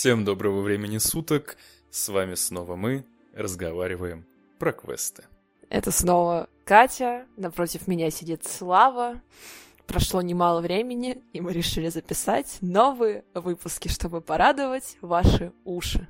Всем доброго времени суток, с вами снова мы, разговариваем про квесты. Это снова Катя, напротив меня сидит Слава. Прошло немало времени, и мы решили записать новые выпуски, чтобы порадовать ваши уши.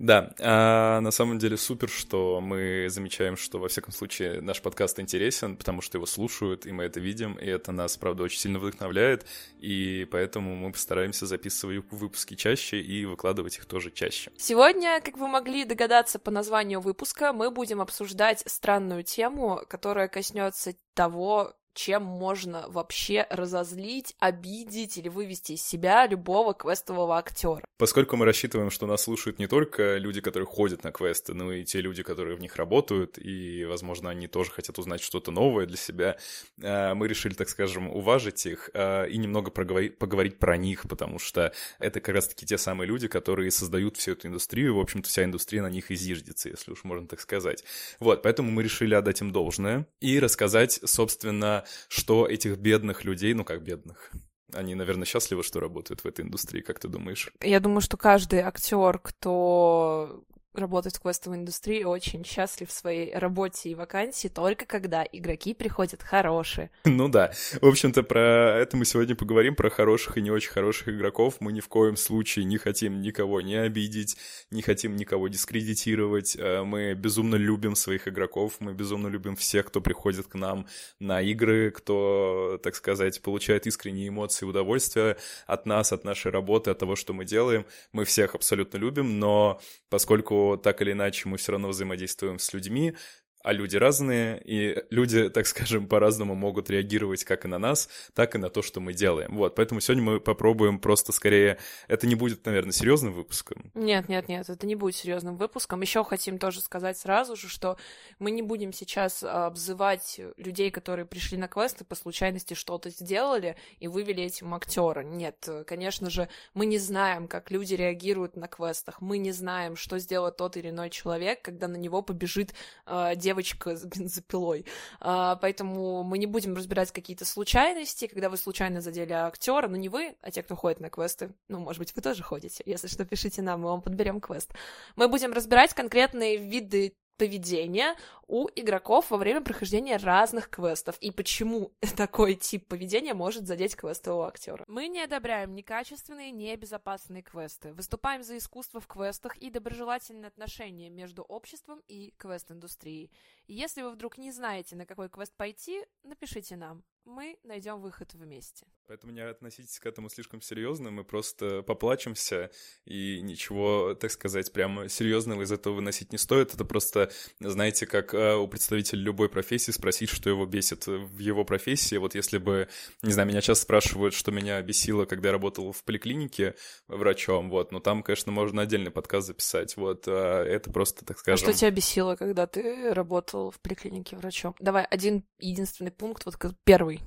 Да, а на самом деле супер, что мы замечаем, что во всяком случае наш подкаст интересен, потому что его слушают, и мы это видим, и это нас, правда, очень сильно вдохновляет, и поэтому мы постараемся записывать выпуски чаще и выкладывать их тоже чаще. Сегодня, как вы могли догадаться по названию выпуска, мы будем обсуждать странную тему, которая коснется того, чем можно вообще разозлить, обидеть или вывести из себя любого квестового актера. Поскольку мы рассчитываем, что нас слушают не только люди, которые ходят на квесты, но и те люди, которые в них работают, и, возможно, они тоже хотят узнать что-то новое для себя, э, мы решили, так скажем, уважить их э, и немного поговорить про них, потому что это как раз-таки те самые люди, которые создают всю эту индустрию, в общем-то, вся индустрия на них и если уж можно так сказать. Вот, поэтому мы решили отдать им должное и рассказать, собственно, что этих бедных людей, ну как бедных, они, наверное, счастливы, что работают в этой индустрии, как ты думаешь? Я думаю, что каждый актер, кто работать в квестовой индустрии, очень счастлив в своей работе и вакансии только когда игроки приходят хорошие. Ну да. В общем-то, про это мы сегодня поговорим, про хороших и не очень хороших игроков. Мы ни в коем случае не хотим никого не обидеть, не хотим никого дискредитировать. Э, мы безумно любим своих игроков, мы безумно любим всех, кто приходит к нам на игры, кто, так сказать, получает искренние эмоции и удовольствие от нас, от нашей работы, от того, что мы делаем. Мы всех абсолютно любим, но поскольку так или иначе мы все равно взаимодействуем с людьми, а люди разные, и люди, так скажем, по-разному могут реагировать как и на нас, так и на то, что мы делаем. Вот, поэтому сегодня мы попробуем просто скорее... Это не будет, наверное, серьезным выпуском. Нет, нет, нет, это не будет серьезным выпуском. Еще хотим тоже сказать сразу же, что мы не будем сейчас обзывать людей, которые пришли на квест и по случайности что-то сделали и вывели этим актера. Нет, конечно же, мы не знаем, как люди реагируют на квестах. Мы не знаем, что сделает тот или иной человек, когда на него побежит э, девочка с бензопилой. А, поэтому мы не будем разбирать какие-то случайности, когда вы случайно задели актера, но не вы, а те, кто ходит на квесты. Ну, может быть, вы тоже ходите. Если что, пишите нам, мы вам подберем квест. Мы будем разбирать конкретные виды поведения у игроков во время прохождения разных квестов и почему такой тип поведения может задеть квестового актера. Мы не одобряем некачественные, небезопасные квесты. Выступаем за искусство в квестах и доброжелательные отношения между обществом и квест-индустрией. Если вы вдруг не знаете, на какой квест пойти, напишите нам мы найдем выход вместе. Поэтому не относитесь к этому слишком серьезно, мы просто поплачемся, и ничего, так сказать, прямо серьезного из этого выносить не стоит. Это просто, знаете, как э, у представителя любой профессии спросить, что его бесит в его профессии. Вот если бы, не знаю, меня часто спрашивают, что меня бесило, когда я работал в поликлинике врачом, вот, но там, конечно, можно отдельный подкаст записать, вот, а это просто, так скажем... А что тебя бесило, когда ты работал в поликлинике врачом? Давай один единственный пункт, вот первый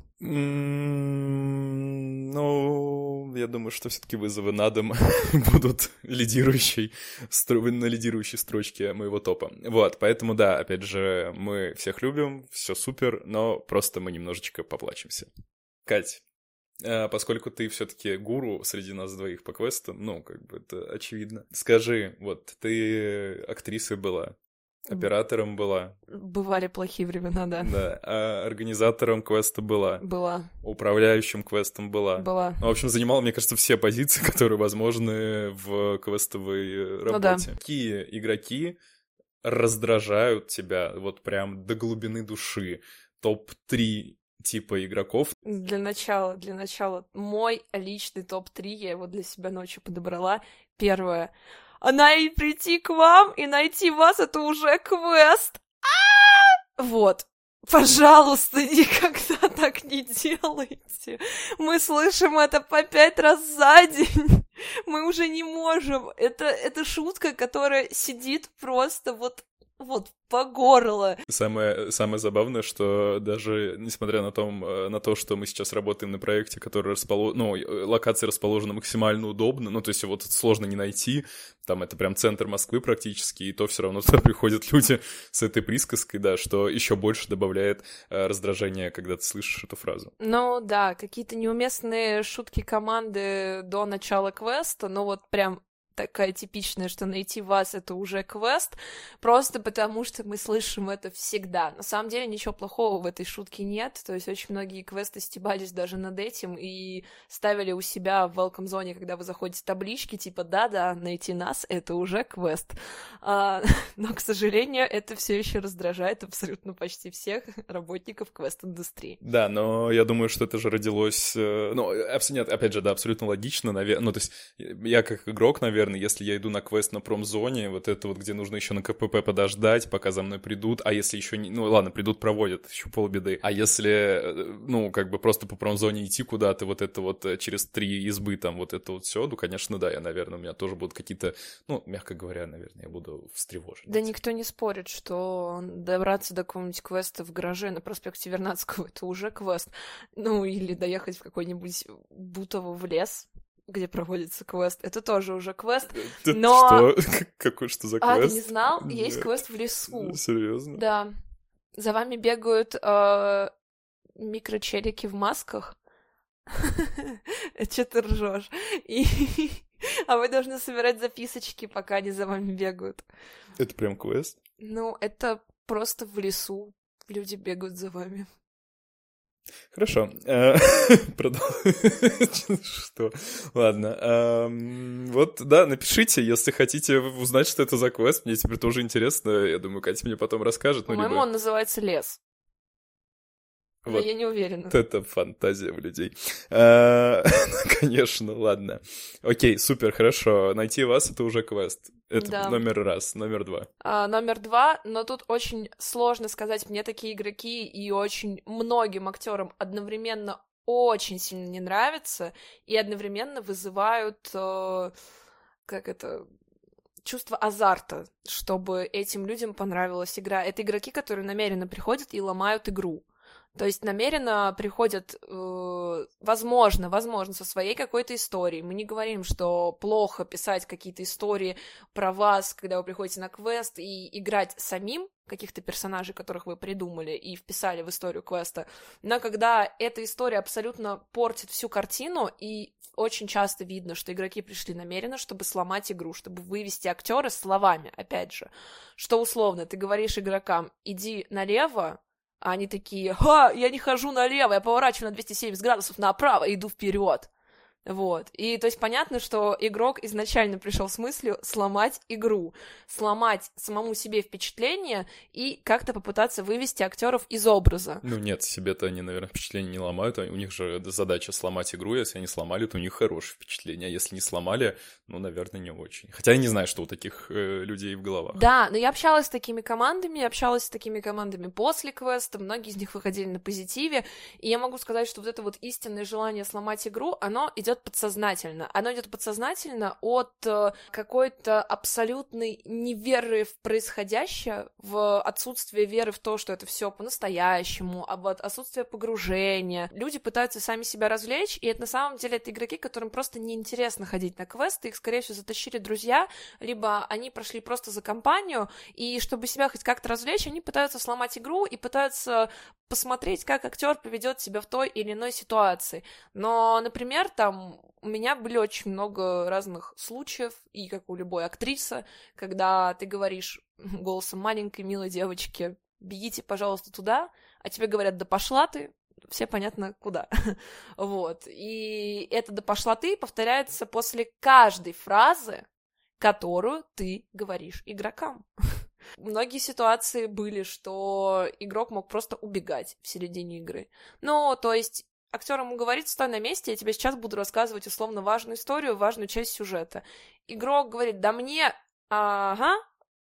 ну, я думаю, что все-таки вызовы на дом будут лидирующей, на лидирующей строчке моего топа. Вот, поэтому да, опять же, мы всех любим, все супер, но просто мы немножечко поплачемся. Кать, а, поскольку ты все-таки гуру среди нас двоих по квестам, ну, как бы это очевидно. Скажи, вот ты актрисой была, Оператором была. Бывали плохие времена, да. Да. А организатором квеста была. Была. Управляющим квестом была. Была. Ну, в общем, занимала, мне кажется, все позиции, которые возможны в квестовой работе. Ну, да. Какие игроки раздражают тебя вот прям до глубины души? Топ-3 типа игроков. Для начала, для начала, мой личный топ-3, я его для себя ночью подобрала. Первое она и прийти к вам и найти вас, это уже квест. А! Вот. Пожалуйста, никогда так не делайте. Мы слышим это по пять раз за день. Мы уже не можем. Это, это шутка, которая сидит просто вот вот по горло. Самое, самое забавное, что даже несмотря на, том, э, на то, что мы сейчас работаем на проекте, который расположен, ну, э, локация расположена максимально удобно, ну, то есть его тут сложно не найти, там это прям центр Москвы практически, и то все равно туда приходят люди с этой присказкой, да, что еще больше добавляет э, раздражения, когда ты слышишь эту фразу. Ну, да, какие-то неуместные шутки команды до начала квеста, но вот прям такая типичная, что найти вас — это уже квест, просто потому что мы слышим это всегда. На самом деле ничего плохого в этой шутке нет, то есть очень многие квесты стебались даже над этим и ставили у себя в welcome зоне, когда вы заходите таблички, типа «да-да, найти нас — это уже квест». А, но, к сожалению, это все еще раздражает абсолютно почти всех работников квест-индустрии. Да, но я думаю, что это же родилось... Э, ну, нет, опять же, да, абсолютно логично, наверное. Ну, то есть я как игрок, наверное, наверное, если я иду на квест на промзоне, вот это вот, где нужно еще на КПП подождать, пока за мной придут, а если еще не... Ну, ладно, придут, проводят, еще полбеды. А если, э, ну, как бы просто по промзоне идти куда-то, вот это вот э, через три избы, там, вот это вот все, ну, конечно, да, я, наверное, у меня тоже будут какие-то, ну, мягко говоря, наверное, я буду встревожен. Да никто не спорит, что добраться до какого-нибудь квеста в гараже на проспекте Вернадского — это уже квест. Ну, или доехать в какой-нибудь Бутово в лес, где проводится квест. Это тоже уже квест, но... Что? Какой что за квест? А, ты не знал? Есть квест в лесу. Серьезно? Да. За вами бегают э, микрочелики в масках. Че ты ржешь? И... А вы должны собирать записочки, пока они за вами бегают. Это прям квест? Ну, это просто в лесу люди бегают за вами. Хорошо. Э, что? Ладно. Вот, да, напишите, если хотите узнать, что это за квест. Мне теперь тоже интересно. Я думаю, Катя мне потом расскажет. Ну, По-моему, он называется «Лес». Вот. Я не уверена. Вот это фантазия в людей. А, конечно, ладно. Окей, супер, хорошо. Найти вас — это уже квест. Это да. номер раз. Номер два. А, номер два, но тут очень сложно сказать. Мне такие игроки и очень многим актерам одновременно очень сильно не нравятся и одновременно вызывают... Э, как это чувство азарта, чтобы этим людям понравилась игра. Это игроки, которые намеренно приходят и ломают игру. То есть намеренно приходят, э, возможно, возможно, со своей какой-то историей. Мы не говорим, что плохо писать какие-то истории про вас, когда вы приходите на квест и играть самим каких-то персонажей, которых вы придумали и вписали в историю квеста. Но когда эта история абсолютно портит всю картину, и очень часто видно, что игроки пришли намеренно, чтобы сломать игру, чтобы вывести актера словами, опять же, что условно ты говоришь игрокам, иди налево, а они такие, ха, я не хожу налево, я поворачиваю на 270 градусов направо и иду вперед. Вот. И то есть понятно, что игрок изначально пришел с мыслью сломать игру, сломать самому себе впечатление и как-то попытаться вывести актеров из образа. Ну нет, себе-то они, наверное, впечатление не ломают. У них же задача сломать игру. Если они сломали, то у них хорошее впечатление. А если не сломали, ну, наверное, не очень. Хотя я не знаю, что у таких э, людей в головах. Да, но я общалась с такими командами, общалась с такими командами после квеста. Многие из них выходили на позитиве. И я могу сказать, что вот это вот истинное желание сломать игру, оно идет идет подсознательно. Оно идет подсознательно от э, какой-то абсолютной неверы в происходящее, в отсутствие веры в то, что это все по-настоящему, а вот отсутствие погружения. Люди пытаются сами себя развлечь, и это на самом деле это игроки, которым просто неинтересно ходить на квесты, их, скорее всего, затащили друзья, либо они прошли просто за компанию, и чтобы себя хоть как-то развлечь, они пытаются сломать игру и пытаются посмотреть, как актер поведет себя в той или иной ситуации. Но, например, там у меня были очень много разных случаев, и как у любой актрисы, когда ты говоришь голосом маленькой милой девочки, бегите, пожалуйста, туда, а тебе говорят, да пошла ты, все понятно куда. вот. И это да пошла ты повторяется после каждой фразы, которую ты говоришь игрокам. Многие ситуации были, что игрок мог просто убегать в середине игры. Ну, то есть актер ему говорит, стой на месте, я тебе сейчас буду рассказывать условно важную историю, важную часть сюжета. Игрок говорит, да мне, ага,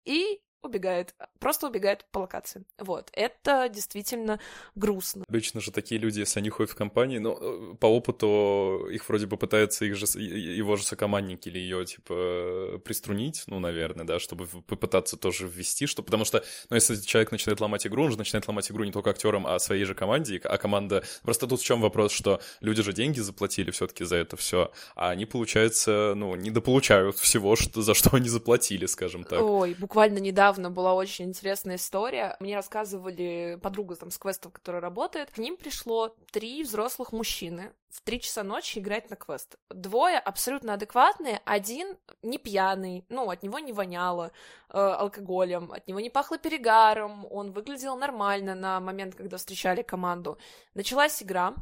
и убегает, просто убегает по локации. Вот, это действительно грустно. Обычно же такие люди, если они ходят в компании, но ну, по опыту их вроде бы пытаются их же, его же сокомандники или ее, типа, приструнить, ну, наверное, да, чтобы попытаться тоже ввести, что, потому что, ну, если человек начинает ломать игру, он же начинает ломать игру не только актерам, а своей же команде, а команда... Просто тут в чем вопрос, что люди же деньги заплатили все-таки за это все, а они, получается, ну, недополучают всего, что, за что они заплатили, скажем так. Ой, буквально недавно недавно была очень интересная история. Мне рассказывали подруга там с квестом, которая работает. К ним пришло три взрослых мужчины в три часа ночи играть на квест. Двое абсолютно адекватные, один не пьяный, ну, от него не воняло э, алкоголем, от него не пахло перегаром, он выглядел нормально на момент, когда встречали команду. Началась игра,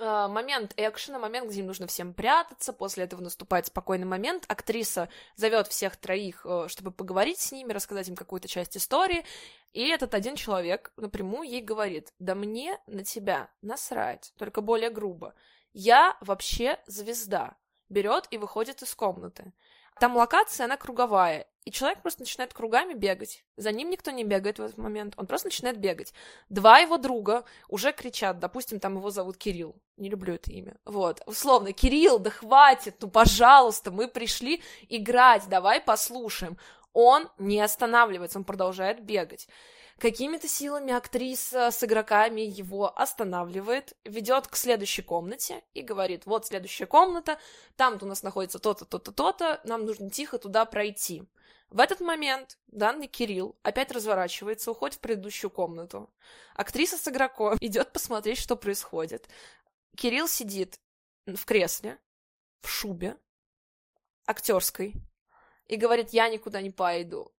Э, момент экшена, момент, где им нужно всем прятаться, после этого наступает спокойный момент, актриса зовет всех троих, э, чтобы поговорить с ними, рассказать им какую-то часть истории, и этот один человек напрямую ей говорит, да мне на тебя насрать, только более грубо. Я вообще звезда. Берет и выходит из комнаты. Там локация, она круговая, и человек просто начинает кругами бегать. За ним никто не бегает в этот момент, он просто начинает бегать. Два его друга уже кричат, допустим, там его зовут Кирилл, не люблю это имя, вот, условно, Кирилл, да хватит, ну, пожалуйста, мы пришли играть, давай послушаем. Он не останавливается, он продолжает бегать. Какими-то силами актриса с игроками его останавливает, ведет к следующей комнате и говорит, вот следующая комната, там у нас находится то-то, то-то, то-то, нам нужно тихо туда пройти. В этот момент данный Кирилл опять разворачивается, уходит в предыдущую комнату. Актриса с игроком идет посмотреть, что происходит. Кирилл сидит в кресле, в шубе, актерской, и говорит, я никуда не пойду.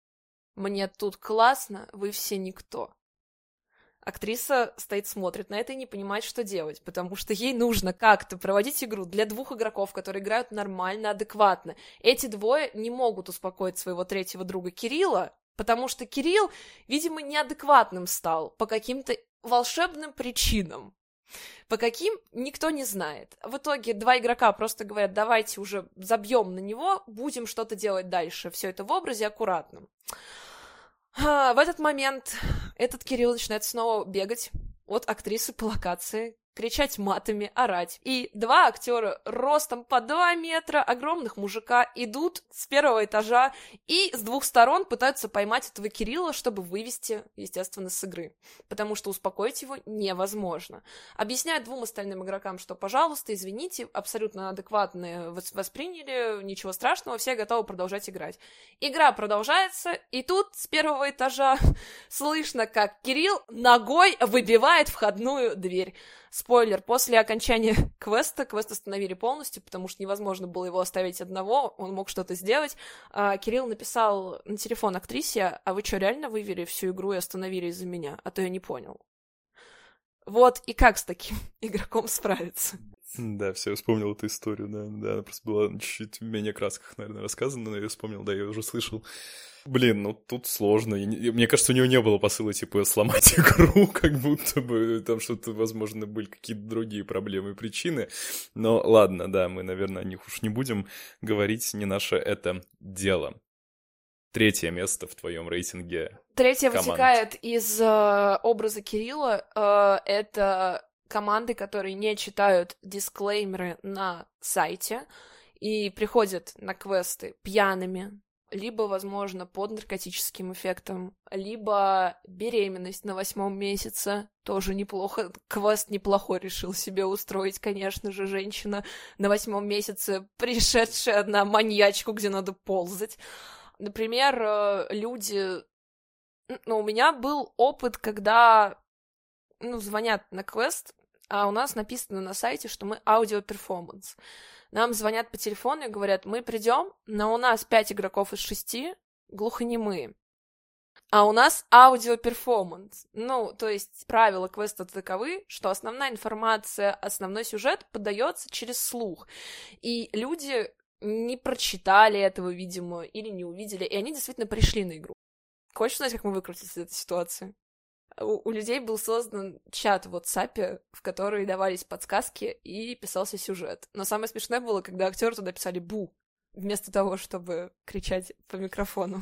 Мне тут классно, вы все никто. Актриса стоит, смотрит на это и не понимает, что делать, потому что ей нужно как-то проводить игру для двух игроков, которые играют нормально, адекватно. Эти двое не могут успокоить своего третьего друга Кирилла, потому что Кирилл, видимо, неадекватным стал по каким-то волшебным причинам. По каким, никто не знает. В итоге два игрока просто говорят, давайте уже забьем на него, будем что-то делать дальше. Все это в образе аккуратном. А, в этот момент этот Кирилл начинает снова бегать от актрисы по локации, кричать матами, орать. И два актера ростом по два метра, огромных мужика, идут с первого этажа и с двух сторон пытаются поймать этого Кирилла, чтобы вывести, естественно, с игры. Потому что успокоить его невозможно. Объясняют двум остальным игрокам, что, пожалуйста, извините, абсолютно адекватные восприняли, ничего страшного, все готовы продолжать играть. Игра продолжается, и тут с первого этажа слышно, как Кирилл ногой выбивает входную дверь. Спойлер, после окончания квеста, квест остановили полностью, потому что невозможно было его оставить одного, он мог что-то сделать. А, Кирилл написал на телефон актрисе, а вы что, реально вывели всю игру и остановили из-за меня? А то я не понял. Вот, и как с таким игроком справиться? Да, все, я вспомнил эту историю, да, да, она просто была чуть-чуть в менее красках, наверное, рассказана, но я вспомнил, да, я уже слышал. Блин, ну тут сложно. Мне кажется, у него не было посыла, типа, сломать игру, как будто бы там что-то, возможно, были какие-то другие проблемы и причины. Но ладно, да, мы, наверное, о них уж не будем говорить, не наше это дело. Третье место в твоем рейтинге. Третье команд. вытекает из э, образа Кирилла. Э, это команды, которые не читают дисклеймеры на сайте и приходят на квесты пьяными, либо, возможно, под наркотическим эффектом, либо беременность на восьмом месяце, тоже неплохо, квест неплохой решил себе устроить, конечно же, женщина на восьмом месяце, пришедшая на маньячку, где надо ползать. Например, э, люди... Ну, у меня был опыт, когда ну, звонят на квест, а у нас написано на сайте, что мы аудиоперформанс. Нам звонят по телефону и говорят, мы придем, но у нас пять игроков из шести глухонемые. А у нас аудиоперформанс. Ну, то есть правила квеста таковы, что основная информация, основной сюжет подается через слух. И люди не прочитали этого, видимо, или не увидели, и они действительно пришли на игру. Хочешь знать, как мы выкрутились из этой ситуации? У, у людей был создан чат в WhatsApp, в который давались подсказки и писался сюжет. Но самое смешное было, когда актеры туда писали «бу», вместо того, чтобы кричать по микрофону.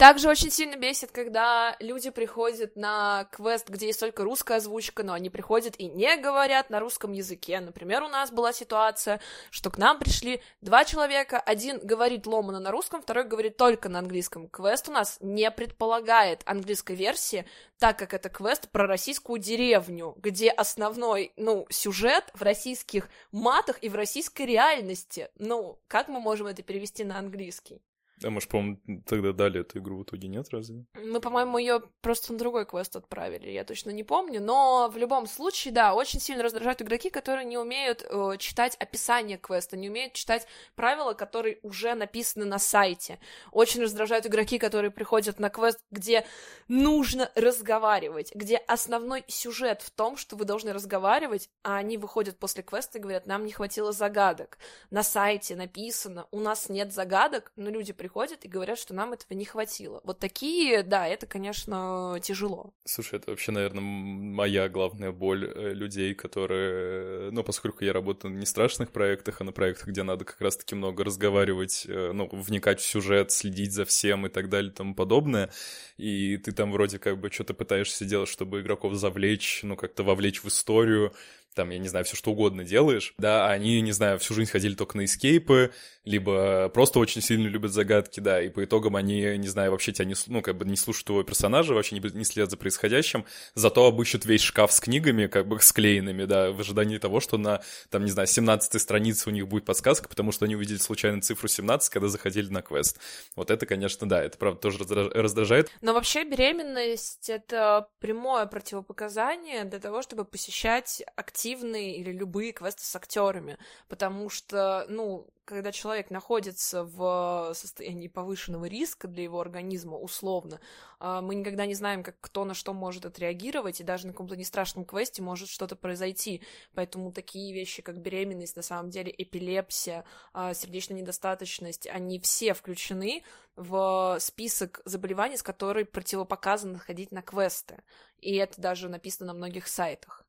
Также очень сильно бесит, когда люди приходят на квест, где есть только русская озвучка, но они приходят и не говорят на русском языке. Например, у нас была ситуация, что к нам пришли два человека, один говорит ломано на русском, второй говорит только на английском. Квест у нас не предполагает английской версии, так как это квест про российскую деревню, где основной, ну, сюжет в российских матах и в российской реальности. Ну, как мы можем это перевести на английский? А может, по-моему, тогда дали эту игру в итоге нет, разве? Мы, по-моему, ее просто на другой квест отправили, я точно не помню, но в любом случае, да, очень сильно раздражают игроки, которые не умеют э, читать описание квеста, не умеют читать правила, которые уже написаны на сайте. Очень раздражают игроки, которые приходят на квест, где нужно разговаривать, где основной сюжет в том, что вы должны разговаривать, а они выходят после квеста и говорят, нам не хватило загадок. На сайте написано, у нас нет загадок, но люди приходят приходят и говорят, что нам этого не хватило. Вот такие, да, это, конечно, тяжело. Слушай, это вообще, наверное, моя главная боль э, людей, которые, ну, поскольку я работаю не страшных проектах, а на проектах, где надо как раз-таки много разговаривать, э, ну, вникать в сюжет, следить за всем и так далее и тому подобное, и ты там вроде как бы что-то пытаешься делать, чтобы игроков завлечь, ну, как-то вовлечь в историю, там, я не знаю, все что угодно делаешь, да, они, не знаю, всю жизнь ходили только на эскейпы, либо просто очень сильно любят загадки, да, и по итогам они, не знаю, вообще тебя не, ну, как бы не слушают твоего персонажа, вообще не, не следят за происходящим, зато обыщут весь шкаф с книгами, как бы склеенными, да, в ожидании того, что на, там, не знаю, 17 странице у них будет подсказка, потому что они увидели случайно цифру 17, когда заходили на квест. Вот это, конечно, да, это, правда, тоже раздражает. Но вообще беременность — это прямое противопоказание для того, чтобы посещать активные или любые квесты с актерами, потому что, ну, когда человек находится в состоянии повышенного риска для его организма, условно, а, мы никогда не знаем, как кто на что может отреагировать, и даже на каком-то нестрашном квесте может что-то произойти. Поэтому такие вещи, как беременность, на самом деле эпилепсия, а, сердечная недостаточность, они все включены в список заболеваний, с которой противопоказано ходить на квесты. И это даже написано на многих сайтах.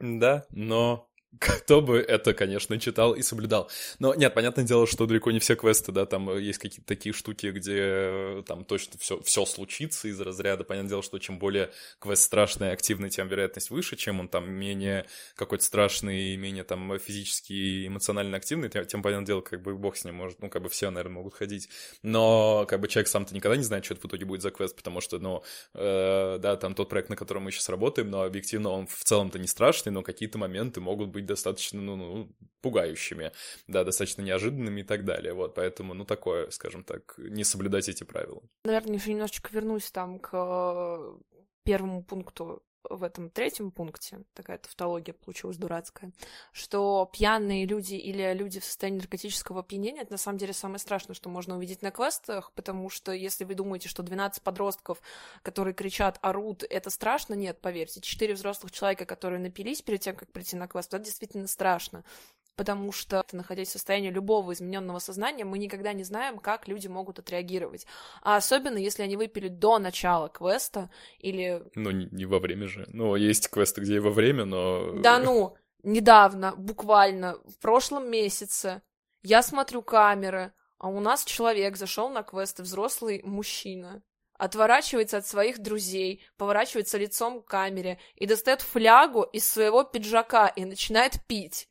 Да, но кто бы это, конечно, читал и соблюдал. Но нет, понятное дело, что далеко не все квесты, да, там есть какие-то такие штуки, где э, там точно все, все случится из разряда. Понятное дело, что чем более квест страшный и активный, тем вероятность выше, чем он там менее какой-то страшный и менее там физически и эмоционально активный, тем, тем, понятное дело, как бы бог с ним может, ну, как бы все, наверное, могут ходить. Но как бы человек сам-то никогда не знает, что это в итоге будет за квест, потому что, ну, э, да, там тот проект, на котором мы сейчас работаем, но объективно он в целом-то не страшный, но какие-то моменты могут быть достаточно, ну, ну, пугающими, да, достаточно неожиданными и так далее, вот, поэтому, ну, такое, скажем так, не соблюдать эти правила. Наверное, еще немножечко вернусь там к э, первому пункту в этом третьем пункте, такая тавтология получилась дурацкая, что пьяные люди или люди в состоянии наркотического опьянения, это на самом деле самое страшное, что можно увидеть на квестах, потому что если вы думаете, что 12 подростков, которые кричат, орут, это страшно, нет, поверьте, 4 взрослых человека, которые напились перед тем, как прийти на квест, это действительно страшно потому что, находясь в состоянии любого измененного сознания, мы никогда не знаем, как люди могут отреагировать. А особенно, если они выпили до начала квеста или... Ну, не, не во время же. Ну, есть квесты, где и во время, но... Да ну, недавно, буквально, в прошлом месяце, я смотрю камеры, а у нас человек зашел на квест, взрослый мужчина, отворачивается от своих друзей, поворачивается лицом к камере и достает флягу из своего пиджака и начинает пить.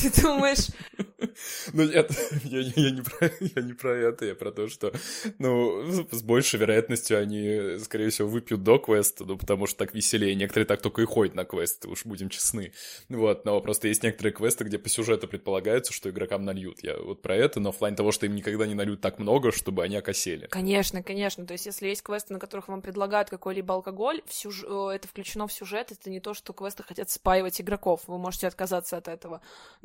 Ты думаешь... Ну нет, я, я, не про, я не про это, я про то, что, ну, с большей вероятностью они, скорее всего, выпьют до квеста, ну, потому что так веселее. Некоторые так только и ходят на квесты, уж будем честны. Вот, но просто есть некоторые квесты, где по сюжету предполагается, что игрокам нальют. Я вот про это, но в плане того, что им никогда не нальют так много, чтобы они окосели. Конечно, конечно. То есть, если есть квесты, на которых вам предлагают какой-либо алкоголь, сюж... Э, это включено в сюжет, это не то, что квесты хотят спаивать игроков. Вы можете отказаться от этого.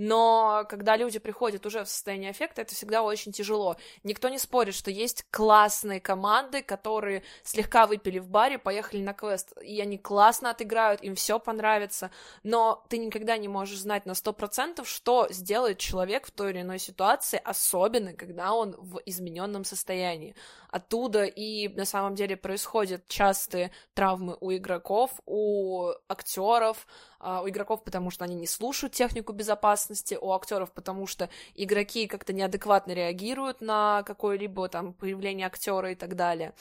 Но когда люди приходят уже в состояние эффекта, это всегда очень тяжело. Никто не спорит, что есть классные команды, которые слегка выпили в баре, поехали на квест, и они классно отыграют, им все понравится, но ты никогда не можешь знать на сто процентов, что сделает человек в той или иной ситуации, особенно когда он в измененном состоянии. Оттуда и на самом деле происходят частые травмы у игроков, у актеров, у игроков, потому что они не слушают технику безопасности, у актеров, потому что игроки как-то неадекватно реагируют на какое-либо там появление актера и так далее.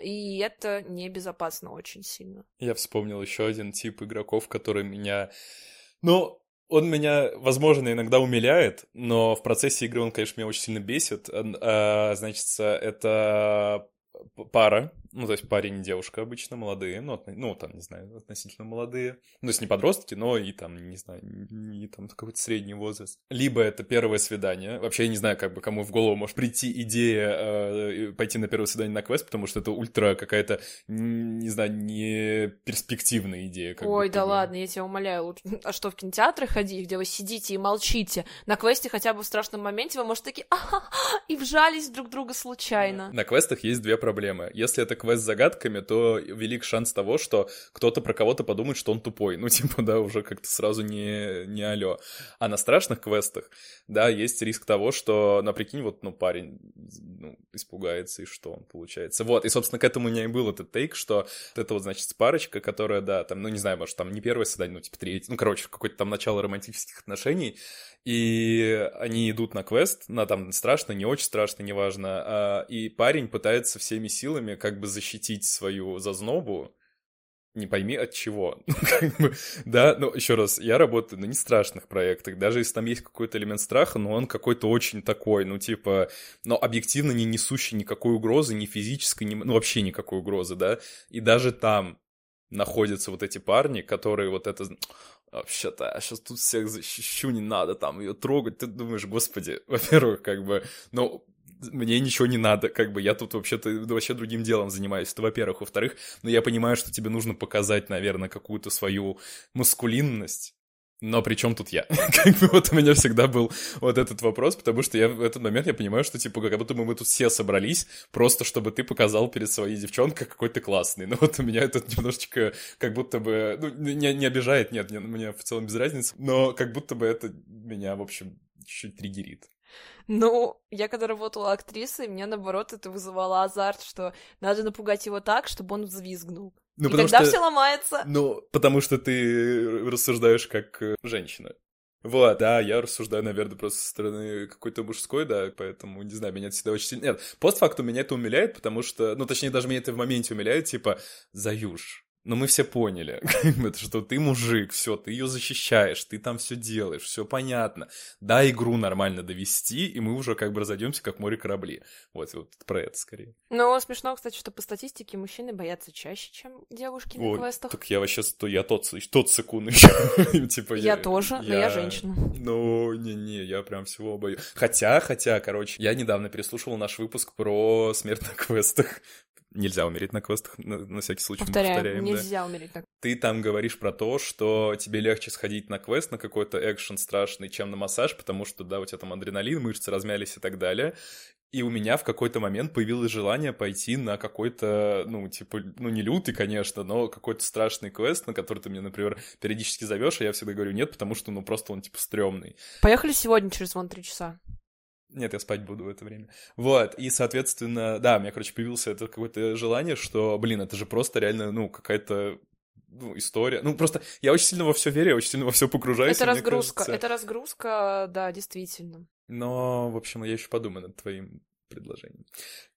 И это небезопасно очень сильно. Я вспомнил еще один тип игроков, который меня... Ну, он меня, возможно, иногда умиляет, но в процессе игры он, конечно, меня очень сильно бесит. А, значит, это пара, ну, то есть парень и девушка обычно молодые, ну, ну, там, не знаю, относительно молодые, ну, то есть не подростки, но и там, не знаю, не там какой-то средний возраст. Либо это первое свидание, вообще я не знаю, как бы кому в голову может прийти идея э, пойти на первое свидание на квест, потому что это ультра какая-то, не знаю, не перспективная идея. Ой, да бы. ладно, я тебя умоляю, лучше... а что, в кинотеатры ходить, где вы сидите и молчите? На квесте хотя бы в страшном моменте вы, может, такие, а и вжались друг друга случайно. На квестах есть две проблемы. Если это квест с загадками, то велик шанс того, что кто-то про кого-то подумает, что он тупой. Ну, типа, да, уже как-то сразу не, не алё. А на страшных квестах, да, есть риск того, что, на прикинь, вот, ну, парень ну, испугается, и что он получается. Вот, и, собственно, к этому у меня и был этот тейк, что это вот, значит, парочка, которая, да, там, ну, не знаю, может, там не первое свидание, ну, типа, третье, ну, короче, какое-то там начало романтических отношений, и они идут на квест, на там страшно, не очень страшно, неважно, а, и парень пытается всеми силами как бы защитить свою зазнобу, не пойми от чего. да, ну, еще раз, я работаю на нестрашных проектах, даже если там есть какой-то элемент страха, но он какой-то очень такой, ну, типа, но объективно не несущий никакой угрозы, ни физической, ни, ну, вообще никакой угрозы, да, и даже там находятся вот эти парни, которые вот это вообще-то, я сейчас тут всех защищу, не надо там ее трогать. Ты думаешь, господи, во-первых, как бы, ну, мне ничего не надо, как бы я тут вообще-то вообще другим делом занимаюсь, это во-первых. Во-вторых, ну я понимаю, что тебе нужно показать, наверное, какую-то свою маскулинность, но при чем тут я? как бы вот у меня всегда был вот этот вопрос, потому что я в этот момент я понимаю, что типа как будто мы, мы тут все собрались, просто чтобы ты показал перед своей девчонкой, какой ты классный. Но вот у меня это немножечко как будто бы, ну, не, не обижает, нет, не, мне в целом без разницы, но как будто бы это меня, в общем, чуть-чуть триггерит. Ну, я когда работала актрисой, мне наоборот это вызывало азарт, что надо напугать его так, чтобы он взвизгнул. Ну, и тогда что... все ломается. Ну, потому что ты рассуждаешь как э, женщина. Вот, да, я рассуждаю, наверное, просто со стороны какой-то мужской, да, поэтому, не знаю, меня это всегда очень сильно... Нет, постфактум меня это умиляет, потому что, ну, точнее, даже меня это в моменте умиляет, типа, Заюш, но мы все поняли, что ты мужик, все, ты ее защищаешь, ты там все делаешь, все понятно. Да, игру нормально довести, и мы уже как бы разойдемся, как море корабли. Вот, вот про это скорее. Ну, смешно, кстати, что по статистике мужчины боятся чаще, чем девушки на квестах. Так я вообще, то я тот, тот секунд еще. типа, я, я тоже, я, но я женщина. Ну, не-не, я прям всего боюсь. Хотя, хотя, короче, я недавно переслушивал наш выпуск про смерть на квестах. Нельзя умереть на квестах, на, на всякий случай повторяем, повторяем нельзя да. умереть на Ты там говоришь про то, что тебе легче сходить на квест, на какой-то экшен страшный, чем на массаж, потому что, да, у тебя там адреналин, мышцы размялись и так далее. И у меня в какой-то момент появилось желание пойти на какой-то, ну, типа, ну, не лютый, конечно, но какой-то страшный квест, на который ты мне, например, периодически зовешь, а я всегда говорю нет, потому что, ну, просто он, типа, стрёмный. Поехали сегодня через вон три часа. Нет, я спать буду в это время. Вот, и, соответственно, да, у меня, короче, появился это какое-то желание, что, блин, это же просто реально, ну, какая-то ну, история. Ну, просто я очень сильно во все верю, я очень сильно во все погружаюсь. Это разгрузка, кажется... это разгрузка, да, действительно. Но, в общем, я еще подумаю над твоим предложением.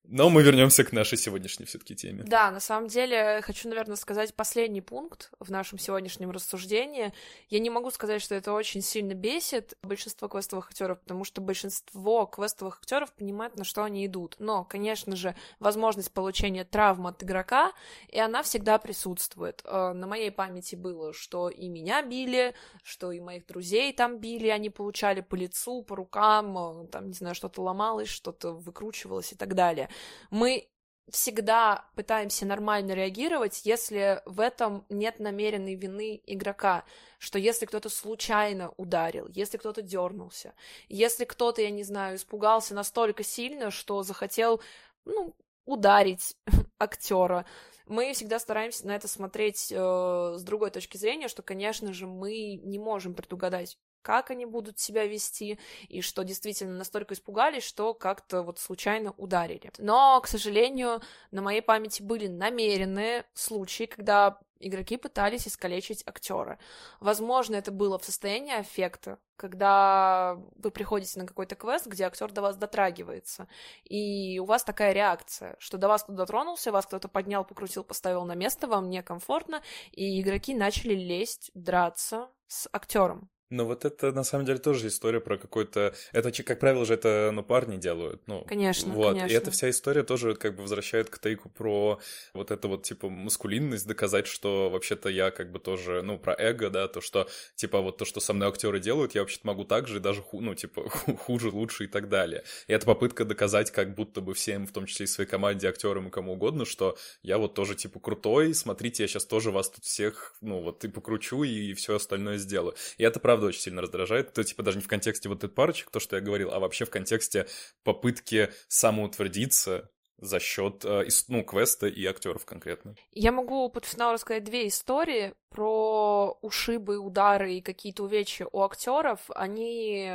Но мы вернемся к нашей сегодняшней все-таки теме. Да, на самом деле хочу, наверное, сказать последний пункт в нашем сегодняшнем рассуждении. Я не могу сказать, что это очень сильно бесит большинство квестовых актеров, потому что большинство квестовых актеров понимают, на что они идут. Но, конечно же, возможность получения травм от игрока, и она всегда присутствует. Э, на моей памяти было, что и меня били, что и моих друзей там били, они получали по лицу, по рукам, э, там, не знаю, что-то ломалось, что-то выкручивалось и так далее мы всегда пытаемся нормально реагировать, если в этом нет намеренной вины игрока, что если кто-то случайно ударил, если кто-то дернулся, если кто-то, я не знаю, испугался настолько сильно, что захотел, ну, ударить актера, мы всегда стараемся на это смотреть э, с другой точки зрения, что, конечно же, мы не можем предугадать как они будут себя вести, и что действительно настолько испугались, что как-то вот случайно ударили. Но, к сожалению, на моей памяти были намеренные случаи, когда игроки пытались искалечить актера. Возможно, это было в состоянии аффекта, когда вы приходите на какой-то квест, где актер до вас дотрагивается, и у вас такая реакция, что до вас кто-то дотронулся, вас кто-то поднял, покрутил, поставил на место, вам некомфортно, и игроки начали лезть, драться с актером Но вот это на самом деле тоже история про какой-то... Это, как правило же, это ну, парни делают. Ну, конечно, вот. конечно. И эта вся история тоже как бы возвращает к тейку про вот это вот, типа, маскулинность, доказать, что вообще-то я как бы тоже, ну, про эго, да, то, что, типа, вот то, что со мной актеры делают, я вообще-то могу так же, даже, ну, типа, хуже, лучше и так далее. И это попытка доказать как будто бы всем, в том числе и своей команде, актерам и кому угодно, что я вот тоже, типа, крутой, смотрите, я сейчас тоже вас тут всех, ну, вот, и покручу, и все остальное сделаю. И это, правда, очень сильно раздражает то типа даже не в контексте вот этот парочек, то, что я говорил, а вообще в контексте попытки самоутвердиться за счет э, ну, квеста и актеров конкретно. Я могу под финал рассказать две истории про ушибы, удары и какие-то увечья у актеров. Они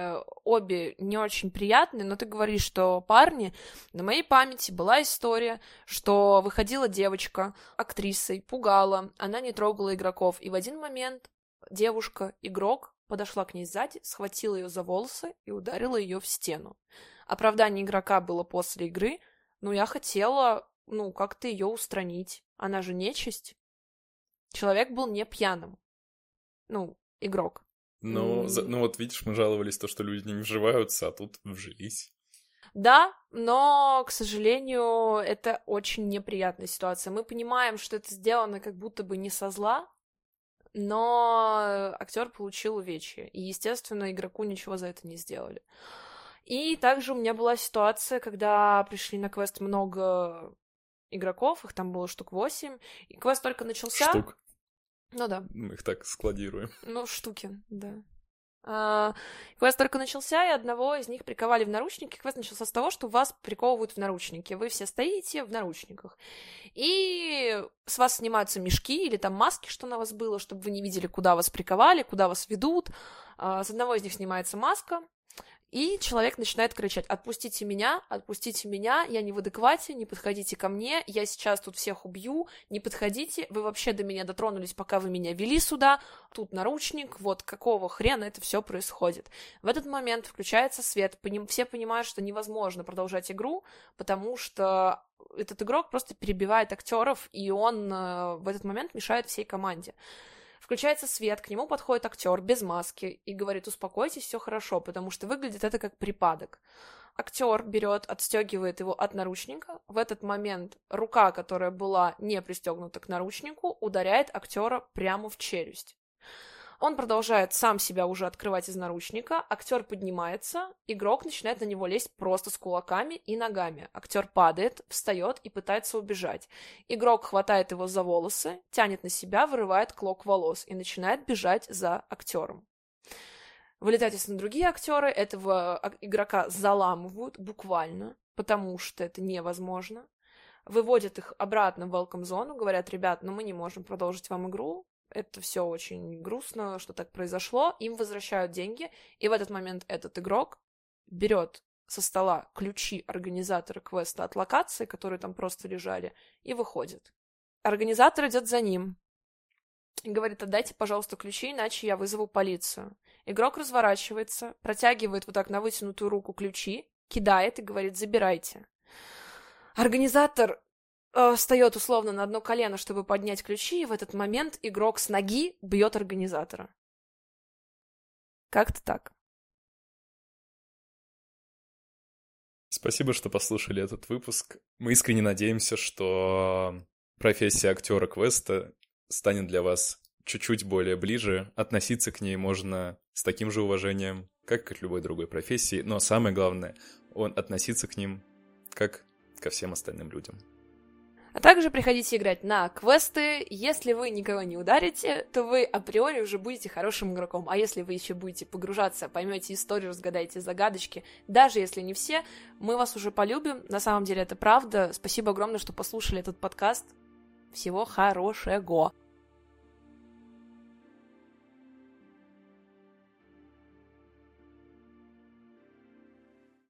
обе не очень приятные, но ты говоришь, что парни. На моей памяти была история, что выходила девочка актрисой, пугала, она не трогала игроков, и в один момент девушка, игрок, подошла к ней сзади, схватила ее за волосы и ударила ее в стену. Оправдание игрока было после игры, но я хотела, ну, как-то ее устранить. Она же нечисть. Человек был не пьяным. Ну, игрок. Ну, за, ну вот видишь, мы жаловались то, что люди не вживаются, а тут вжились. Да, но, к сожалению, это очень неприятная ситуация. Мы понимаем, что это сделано как будто бы не со зла, но актер получил увечья, и, естественно, игроку ничего за это не сделали. И также у меня была ситуация, когда пришли на квест много игроков, их там было штук 8, и квест только начался. Штук? Ну да. Мы их так складируем. Ну, штуки, да. А, квест только начался, и одного из них приковали в наручники. Квест начался с того, что вас приковывают в наручники. Вы все стоите в наручниках. И с вас снимаются мешки или там маски, что на вас было, чтобы вы не видели, куда вас приковали, куда вас ведут. А, с одного из них снимается маска, и человек начинает кричать, отпустите меня, отпустите меня, я не в адеквате, не подходите ко мне, я сейчас тут всех убью, не подходите, вы вообще до меня дотронулись, пока вы меня вели сюда, тут наручник, вот какого хрена это все происходит. В этот момент включается свет, все понимают, что невозможно продолжать игру, потому что этот игрок просто перебивает актеров, и он э, в этот момент мешает всей команде. Включается свет, к нему подходит актер без маски и говорит, успокойтесь, все хорошо, потому что выглядит это как припадок. Актер берет, отстегивает его от наручника. В этот момент рука, которая была не пристегнута к наручнику, ударяет актера прямо в челюсть. Он продолжает сам себя уже открывать из наручника, актер поднимается, игрок начинает на него лезть просто с кулаками и ногами. Актер падает, встает и пытается убежать. Игрок хватает его за волосы, тянет на себя, вырывает клок волос и начинает бежать за актером. Вылетают, если другие актеры, этого игрока заламывают буквально, потому что это невозможно выводят их обратно в welcome зону, говорят, ребят, ну мы не можем продолжить вам игру, это все очень грустно, что так произошло, им возвращают деньги, и в этот момент этот игрок берет со стола ключи организатора квеста от локации, которые там просто лежали, и выходит. Организатор идет за ним и говорит, отдайте, пожалуйста, ключи, иначе я вызову полицию. Игрок разворачивается, протягивает вот так на вытянутую руку ключи, кидает и говорит, забирайте. Организатор Э, встает условно на одно колено, чтобы поднять ключи, и в этот момент игрок с ноги бьет организатора. Как-то так. Спасибо, что послушали этот выпуск. Мы искренне надеемся, что профессия актера квеста станет для вас чуть-чуть более ближе. Относиться к ней можно с таким же уважением, как к любой другой профессии. Но самое главное, он относиться к ним как ко всем остальным людям. А также приходите играть на квесты. Если вы никого не ударите, то вы априори уже будете хорошим игроком. А если вы еще будете погружаться, поймете историю, разгадаете загадочки, даже если не все, мы вас уже полюбим. На самом деле это правда. Спасибо огромное, что послушали этот подкаст. Всего хорошего.